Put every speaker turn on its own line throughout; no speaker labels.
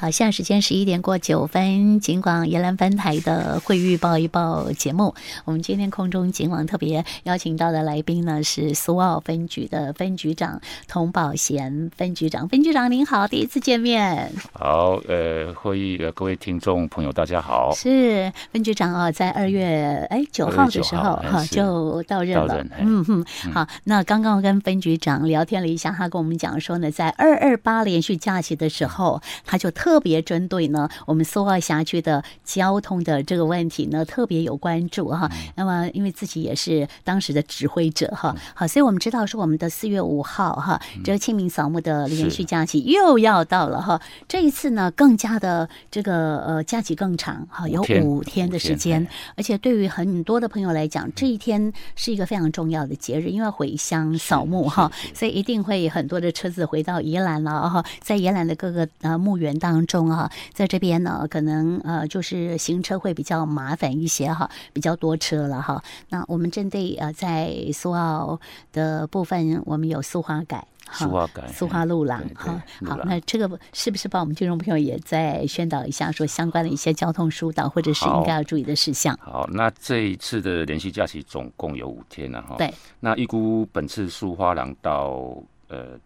好，现在时间十一点过九分，警广宜兰分台的会预报一报节目，我们今天空中警网特别邀请到的来宾呢是苏澳分局的分局长童宝贤分局长，分局长您好，第一次见面。
好，呃，会议呃各位听众朋友大家好，
是分局长啊，在二月哎九号的时候哈就到任了，嗯哼，好，那刚刚跟分局长聊天了一下，他跟我们讲说呢，在二二八连续假期的时候，他就特特别针对呢，我们苏澳辖区的交通的这个问题呢，特别有关注哈。那么，因为自己也是当时的指挥者哈，好，所以我们知道说，我们的四月五号哈，这个清明扫墓的连续假期又要到了哈。这一次呢，更加的这个呃假期更长哈，有五天的时间，而且对于很多的朋友来讲，这一天是一个非常重要的节日，因为回乡扫墓哈，所以一定会很多的车子回到宜兰了哈，在宜兰的各个呃墓园当中啊，在这边呢，可能呃就是行车会比较麻烦一些哈，比较多车了哈。那我们针对呃在苏澳的部分，我们有苏花改、
苏花改、
苏花路啦哈。好，那这个是不是帮我们听众朋友也在宣导一下，说相关的一些交通疏导或者是应该要注意的事项？
好，那这一次的连续假期总共有五天了哈。
对，
那预估本次苏花廊到呃。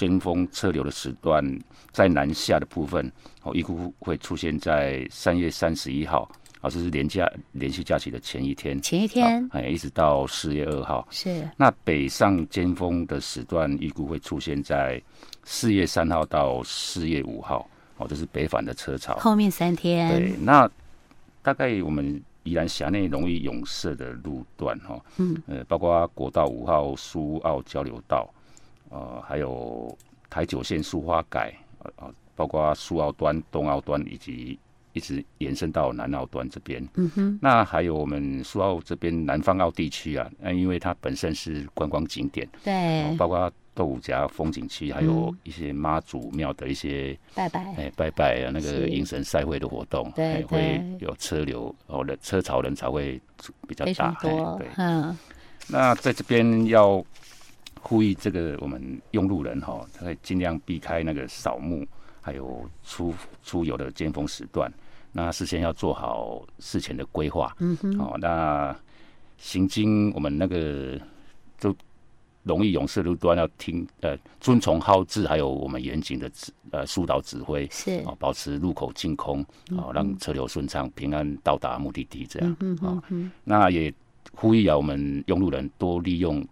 尖峰车流的时段在南下的部分，哦，预估会出现在三月三十一号，啊，这是连假连续假期的前一天，
前一天，
哎，一直到四月二号。
是。那
北上尖峰的时段，预估会出现在四月三号到四月五号，哦，这是北返的车潮。
后面三天。
对，那大概我们宜兰辖内容易涌塞的路段，哈，嗯，呃，包括国道五号苏澳交流道。呃，还有台九线苏花改，呃，包括苏澳端、东澳端，以及一直延伸到南澳端这边。嗯哼。那还有我们苏澳这边南方澳地区啊，那因为它本身是观光景点，
对，
呃、包括豆腐夹风景区，还有一些妈祖庙的一些拜拜，哎、欸，拜拜啊，那个迎神赛会的活动，对，会有车流，哦，人车潮人潮会比较大，多，对，嗯。那在这边要。呼吁这个我们用路人哈，他会尽量避开那个扫墓，还有出出游的尖峰时段。那事先要做好事前的规划。嗯哼。哦，那行经我们那个就容易拥塞路段，要听呃遵从号志，还有我们严谨的指呃疏导指挥。是。哦，保持路口净空，哦，让车流顺畅，平安到达目的地。这样。嗯哼。那也呼吁啊，我们用路人多利用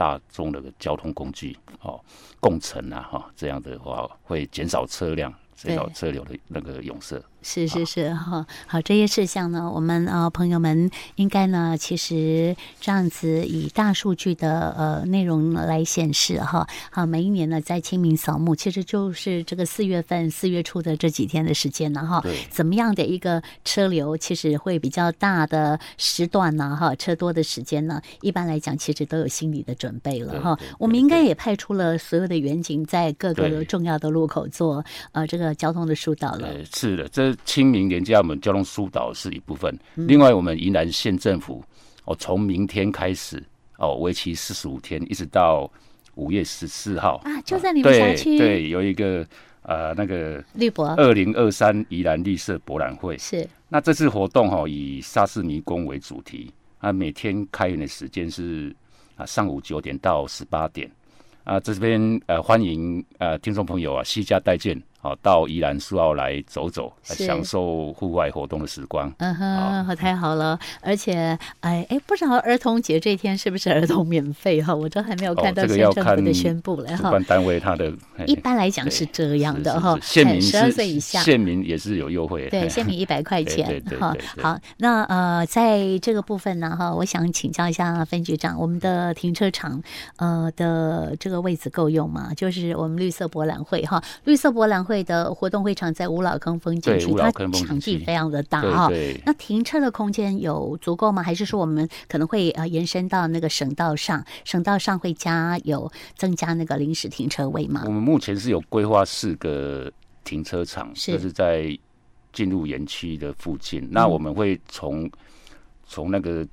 大众的交通工具，哦，共乘啊，哈，这样的话会减少车辆，减少车流的那个拥塞。
是是是哈，好，这些事项呢，我们呃朋友们应该呢，其实这样子以大数据的呃内容来显示哈，好，每一年呢在清明扫墓，其实就是这个四月份四月初的这几天的时间呢哈，怎么样的一个车流，其实会比较大的时段呢哈，车多的时间呢，一般来讲其实都有心理的准备了哈，我们应该也派出了所有的远景在各个重要的路口做呃这个交通的疏导了。
是的，这。清明连假，我们交通疏导是一部分。另外，我们宜兰县政府哦，从明天开始哦，为期四十五天，一直到五月十四号
啊，就在你们辖区，
对，有一个呃那个
绿博
二零二三宜兰绿色博览会。
是。
那这次活动哈，以沙士迷宫为主题啊，每天开园的时间是啊上午九点到十八点啊，这边呃欢迎呃听众朋友啊，西家带眷。好，到宜兰苏澳来走走，来享受户外活动的时光。
嗯哼，好，太好了。而且，哎哎，不知道儿童节这天是不是儿童免费哈？我都还没有看到县政府的宣布了哈。
主办单位他的
一般来讲是这样的哈。
县民
十二岁以下，
县民也是有优惠。
对，县民一百块钱哈。好，那呃，在这个部分呢哈，我想请教一下分局长，我们的停车场呃的这个位置够用吗？就是我们绿色博览会哈，绿色博览会。会的活动会场在五老坑风景区，它场地非常的大哈。那停车的空间有足够吗？还是说我们可能会呃延伸到那个省道上？省道上会加有增加那个临时停车位吗？
我们目前是有规划四个停车场，是就是在进入园区的附近。那我们会从从、嗯、那个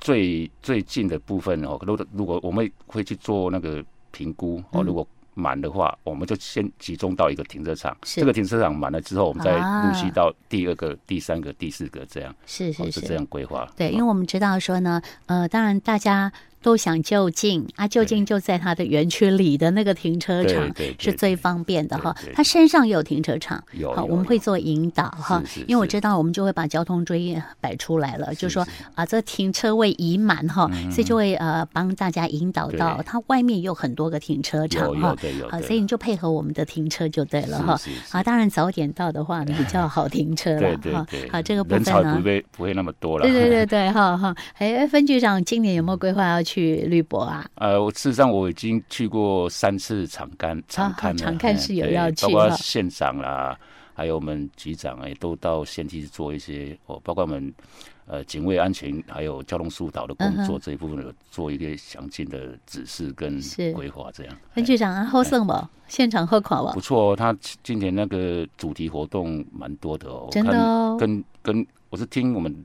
最最近的部分哦，如果如果我们会去做那个评估哦，如果满的话，我们就先集中到一个停车场。这个停车场满了之后，我们再陆续到第二个、第三个、第四个这样。是是是，这样规划。
对，因为我们知道说呢，呃，当然大家。都想就近啊，就近就在他的园区里的那个停车场是最方便的哈。他身上也有停车场，好，我们会做引导哈，因为我知道我们就会把交通锥摆出来了，就说啊，这停车位已满哈，所以就会呃帮大家引导到它外面有很多个停车场哈，好，所以你就配合我们的停车就对了哈。啊，当然早点到的话比较好停车了 哈。好，这个部分呢，
不会不会那么多了。
对对对对，哈哈。哎，分局长今年有没有规划要？去绿博啊？
呃，我事实上我已经去过三次场勘，场勘
场看是有要去，
包括县长啦，还有我们局长也都到县去做一些哦，包括我们呃警卫安全还有交通疏导的工作这一部分有做一个详尽的指示跟规划，这样。
分局长啊，好胜不？现场喝垮不？
不错哦，他今年那个主题活动蛮多的哦，
真的哦。
跟跟我是听我们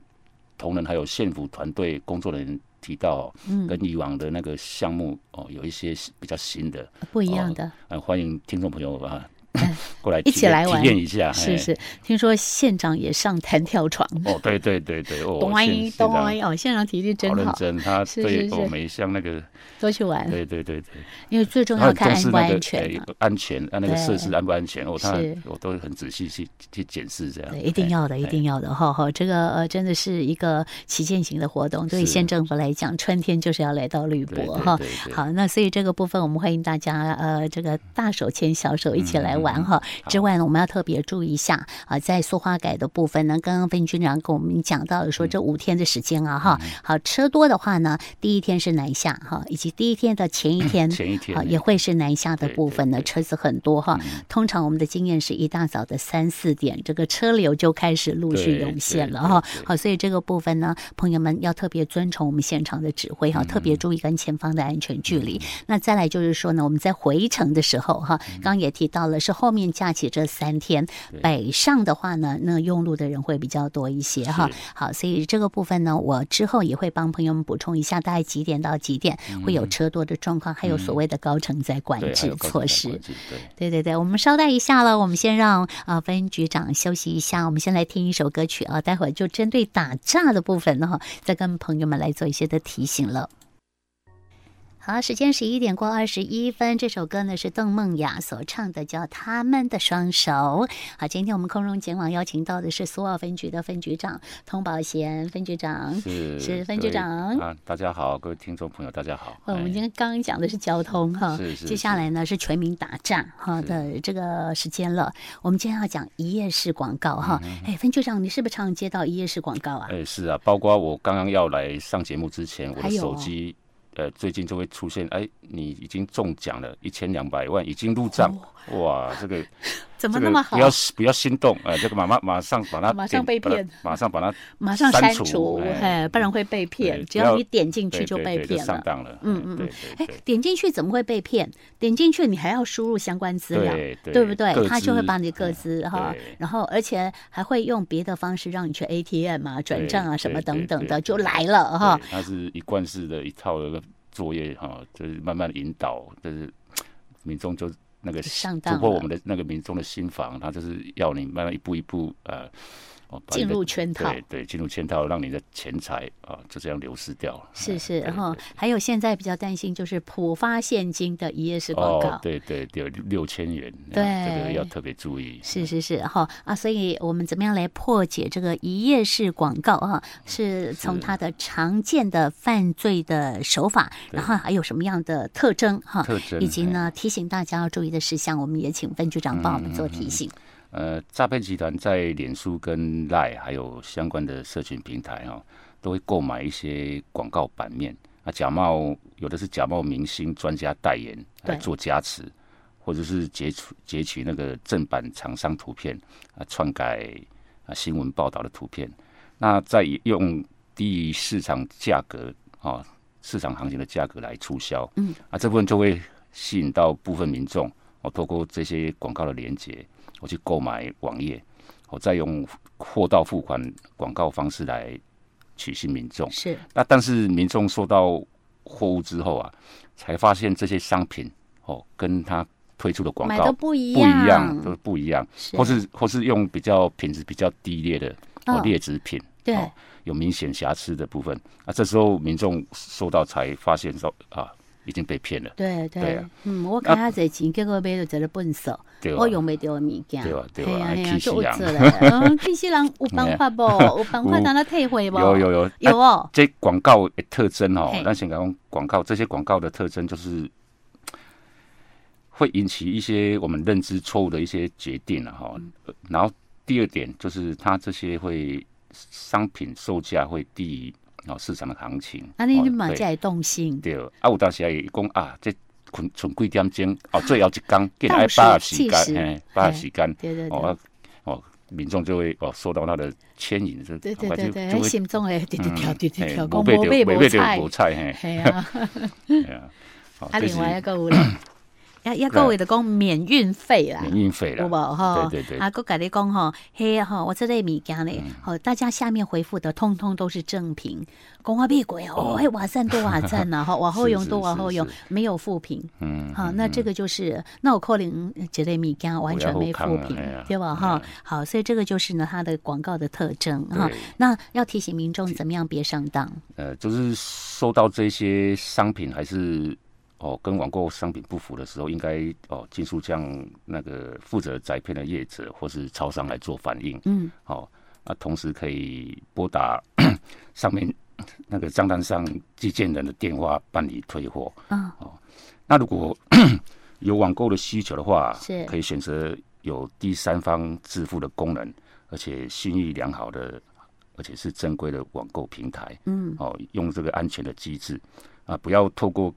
同仁还有县府团队工作人员。提到，跟以往的那个项目哦，有一些比较新的、
不一样的。
呃，欢迎听众朋友啊。过来
一起来玩，
体验一下。
是是，听说县长也上弹跳床。
哦，对对对对，哦，
咚一咚一哦，县长体力真好。
认真，他对我们像那个
都去玩。
对对对对，
因为最重要看安不安全，
安全啊，那个设施安不安全哦，他我都很仔细去去检视这样。
对，一定要的，一定要的，哈哈，这个呃，真的是一个旗舰型的活动。对县政府来讲，春天就是要来到绿博哈。好，那所以这个部分我们欢迎大家呃，这个大手牵小手一起来玩哈。之外呢，我们要特别注意一下啊，在塑化改的部分呢，刚刚分局长跟我们讲到了说，这五天的时间啊，哈，好车多的话呢，第一天是南下哈，以及第一天的前一天，前一天啊也会是南下的部分呢，车子很多哈。通常我们的经验是一大早的三四点，这个车流就开始陆续涌现了哈。好，所以这个部分呢，朋友们要特别遵从我们现场的指挥哈，特别注意跟前方的安全距离。那再来就是说呢，我们在回程的时候哈，刚刚也提到了是后面。假期这三天，北上的话呢，那用路的人会比较多一些哈。好，所以这个部分呢，我之后也会帮朋友们补充一下，大概几点到几点会有车多的状况，还有所谓的高承载管制措施。对对对，我们稍待一下了，我们先让啊分局长休息一下，我们先来听一首歌曲啊，待会儿就针对打诈的部分呢，再跟朋友们来做一些的提醒了。好，时间十一点过二十一分。这首歌呢是邓梦雅所唱的，叫《他们的双手》。好，今天我们空中警网邀请到的是苏澳分局的分局长童宝贤分局长，是是分局长
啊。大家好，各位听众朋友，大家好。
我们今天刚刚讲的是交通哈，是是。接下来呢是全民打诈哈的这个时间了。我们今天要讲一夜式广告哈。哎，分局长，你是不是常常接到一夜式广告啊？
哎，是啊，包括我刚刚要来上节目之前，我的手机。呃，最近就会出现，哎，你已经中奖了，一千两百万已经入账，哦、哇，这个。
怎么那么好？
不要不要心动，哎，这个马马马上把它
马上被骗，
马上把它
马上删除，哎，不然会被骗。只要你点进去就被骗了，
上当了。
嗯嗯嗯，哎，点进去怎么会被骗？点进去你还要输入相关资料，对不对？他就会把你个资哈，然后而且还会用别的方式让你去 ATM 啊、转账啊什么等等的就来了哈。
它是一贯式的一套的作业哈，就是慢慢引导，就是 民众就。那个突破我们的那个民众的心防，他就是要你慢慢一步一步呃。
进入圈套，
对对，进入圈套，让你的钱财啊就这样流失掉了。
是是，然后还有现在比较担心就是浦发现金的一页式广告，
对对，有六千元，对，这个要特别注意。
是是是，哈啊，所以我们怎么样来破解这个一页式广告啊？是从它的常见的犯罪的手法，然后还有什么样的特征哈？特征，以及呢提醒大家要注意的事项，我们也请分局长帮我们做提醒。
呃，诈骗集团在脸书跟 LINE 还有相关的社群平台哈、哦，都会购买一些广告版面。啊，假冒有的是假冒明星、专家代言来做加持，或者是截取截取那个正版厂商图片啊，篡改啊新闻报道的图片，那再用低于市场价格啊市场行情的价格来促销，嗯。啊这部分就会吸引到部分民众，我、啊、透过这些广告的连结。我去购买网页，我再用货到付款广告方式来取信民众。是，那但是民众收到货物之后啊，才发现这些商品哦，跟他推出的广告
不一样，
不一样都不一样，或是或是用比较品质比较低劣的哦劣质品，
对，
有明显瑕疵的部分啊，这时候民众收到才发现说啊。已经被骗了。
对对，嗯，我看他这钱，结果买了这个笨手，我用没到物件。
对啊对啊，气死
人！嗯，气死人！有办法不？有办法让他退回不？
有有有
有哦。
这广告的特征哦，那先讲广告，这些广告的特征就是会引起一些我们认知错误的一些决定了哈。然后第二点就是，它这些会商品售价会低于。哦，市场的行情，
啊，你你马在动心，
对，啊，有当时也讲啊，这存存几点钟，哦，最后一天，给来八时间，八时间，
对对
哦哦，民众就会哦受到他的牵引，就
对对对对，心中会滴滴跳滴滴跳，
讲无买无菜，无菜，嘿，系啊，系啊，
啊，另外一个有咧。要要各位的讲免运费啦，
免运费啦，
有无哈？
对对对。
啊，搁家己讲吼，嘿哈，我这类物件呢，好，大家下面回复的通通都是正品，讲话屁鬼哦，嘿，瓦赞多瓦赞呐，哈，往后用多往后用，没有负评。嗯。好，那这个就是，那我扣零这类物件完全没负评，对吧？哈，好，所以这个就是呢，它的广告的特征哈。那要提醒民众怎么样别上当？
呃，就是收到这些商品还是。哦，跟网购商品不符的时候，应该哦，尽速向那个负责载骗的业者或是超商来做反应。嗯，好，那，同时可以拨打 上面那个账单上寄件人的电话办理退货。嗯，哦，那如果 有网购的需求的话，是可以选择有第三方支付的功能，而且信誉良好的，而且是正规的网购平台。嗯，哦，用这个安全的机制啊，不要透过。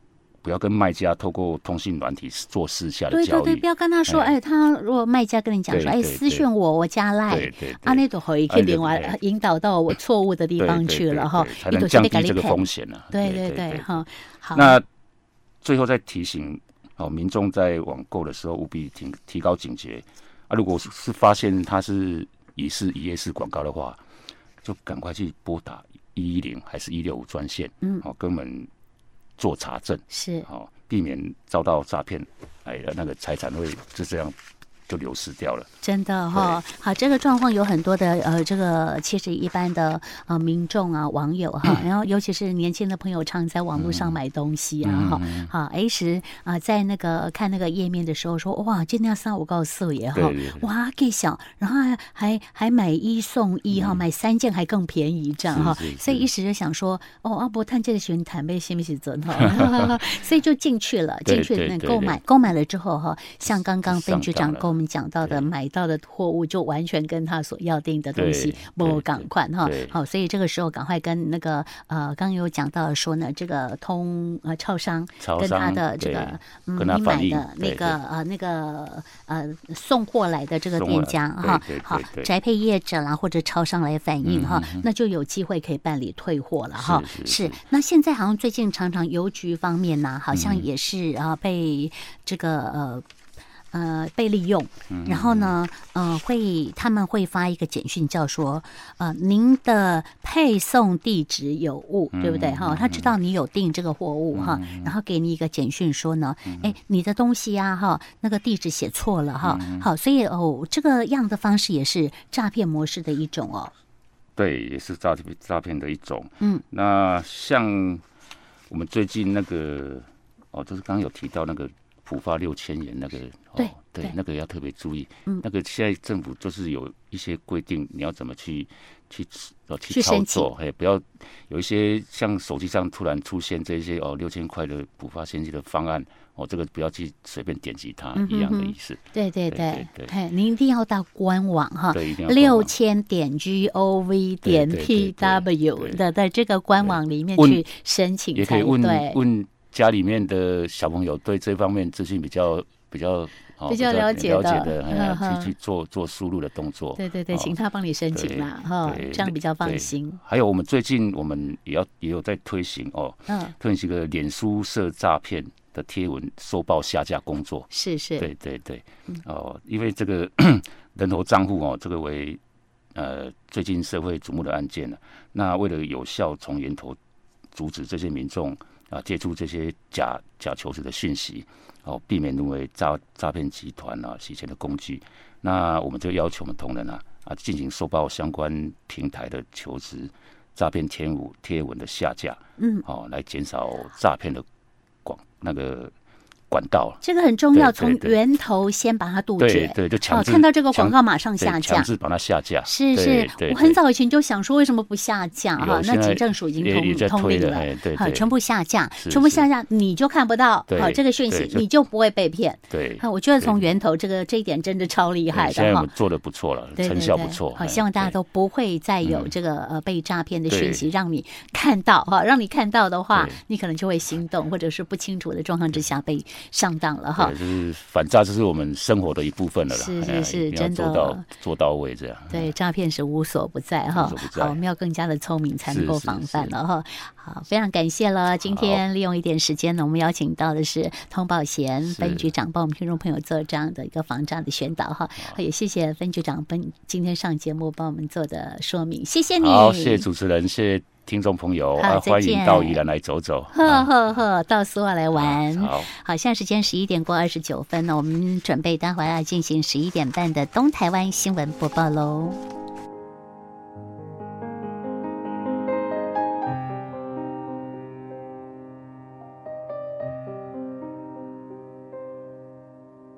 不要跟卖家透过通信软体做私下的交易。对对对，
不要跟他说，哎，他如果卖家跟你讲说，哎，私讯我，我加赖，对对，啊，那都可以可以另外引导到我错误的地方去了哈，
才能降低这个风险呢。
对对对，哈，好。
那最后再提醒哦，民众在网购的时候务必提提高警觉啊，如果是发现他是疑似一夜式广告的话，就赶快去拨打一一零还是一六五专线，嗯，好，跟我们。做查证是好，避免遭到诈骗，哎，那个财产会就这样。就流失掉了，
真的哈、哦。好，这个状况有很多的呃，这个其实一般的呃民众啊、网友哈，然后尤其是年轻的朋友，常在网络上买东西啊哈。好，A 时啊，在那个看那个页面的时候说，哇，今天要三五告四也哈，哇，给小，然后还还还买一送一哈，买三件还更便宜这样哈。所以一时就想说，哦，阿伯探这个选坦贝是不是真哈？所以就进去了，进去那购买，购买了之后哈，像刚刚分局长购。我们讲到的买到的货物就完全跟他所要定的东西不赶快哈，好，所以这个时候赶快跟那个呃，刚有讲到说呢，这个通呃超商跟他的这个嗯，你买的那个呃那个呃送货来的这个店家哈，好宅配业者啦或者超商来反映哈，那就有机会可以办理退货了哈。是，那现在好像最近常常邮局方面呢，好像也是啊被这个呃。呃，被利用，然后呢，呃，会他们会发一个简讯，叫说，呃，您的配送地址有误，对不对？哈，他知道你有订这个货物哈，然后给你一个简讯说呢，哎，你的东西呀，哈，那个地址写错了哈，好，所以哦，这个样的方式也是诈骗模式的一种哦。
对，也是诈骗诈骗的一种。嗯，那像我们最近那个，哦，就是刚刚有提到那个。普发六千元那个，对、哦、对，那个要特别注意。嗯，那个现在政府就是有一些规定，你要怎么去去呃去操作，哎，不要有一些像手机上突然出现这些哦六千块的普发现金的方案，哦，这个不要去随便点击它，一样的意思。
对对对对，您一定要到官网哈，六千点 g o v 点 p w 的在这个官网里面去申请，
也可以问问。家里面的小朋友对这方面资讯比较比较
比较了解的，
了解的去去做做输入的动作。
对对对，请他帮你申请啦，哈，这样比较放心。
还有我们最近我们也要也有在推行哦，嗯，推行一个脸书社诈骗的贴文收报下架工作。
是是，
对对对，哦，因为这个 人头账户哦，这个为呃最近社会瞩目的案件了。那为了有效从源头阻止这些民众。啊接触这些假假求职的讯息，哦，避免沦为诈诈骗集团啊洗钱的工具。那我们就要求我们同仁啊啊进行收报相关平台的求职诈骗天舞贴文的下架，嗯，哦，来减少诈骗的广那个。管道，
这个很重要，从源头先把它杜绝。
对，对，就强制、
哦、看到这个广告马上下架，
强制把它下架。
是是，我很早以前就想说，为什么不下架哈？那警政署已经通通令了，好，全部下架，全部下架，你就看不到好这个讯息，你就不会被骗。
对，
我觉得从源头这个这一点真的超厉害的哈。
现在我们做的不错了，成效不错。
好，希望大家都不会再有这个呃被诈骗的讯息，让你看到哈，让你看到的话，你可能就会心动，或者是不清楚的状况之下被上当了。
对，就是反诈，这是我们生活的一部分了啦。
是是是，真的
做到做到位这样。
对，诈骗是无所不在哈。好，我们要更加的聪明，才能够防范了哈。好，非常感谢了。今天利用一点时间呢，我们邀请到的是通保贤分局长，帮我们听众朋友做这样的一个防诈的宣导哈。也谢谢分局长本今天上节目帮我们做的说明，谢谢你。
好，谢谢主持人，谢谢。听众朋友，啊，欢迎到宜兰来走走。
呵呵呵，到苏澳来玩。好，好，现在时间十一点过二十九分了，我们准备待会儿要进行十一点半的东台湾新闻播报喽。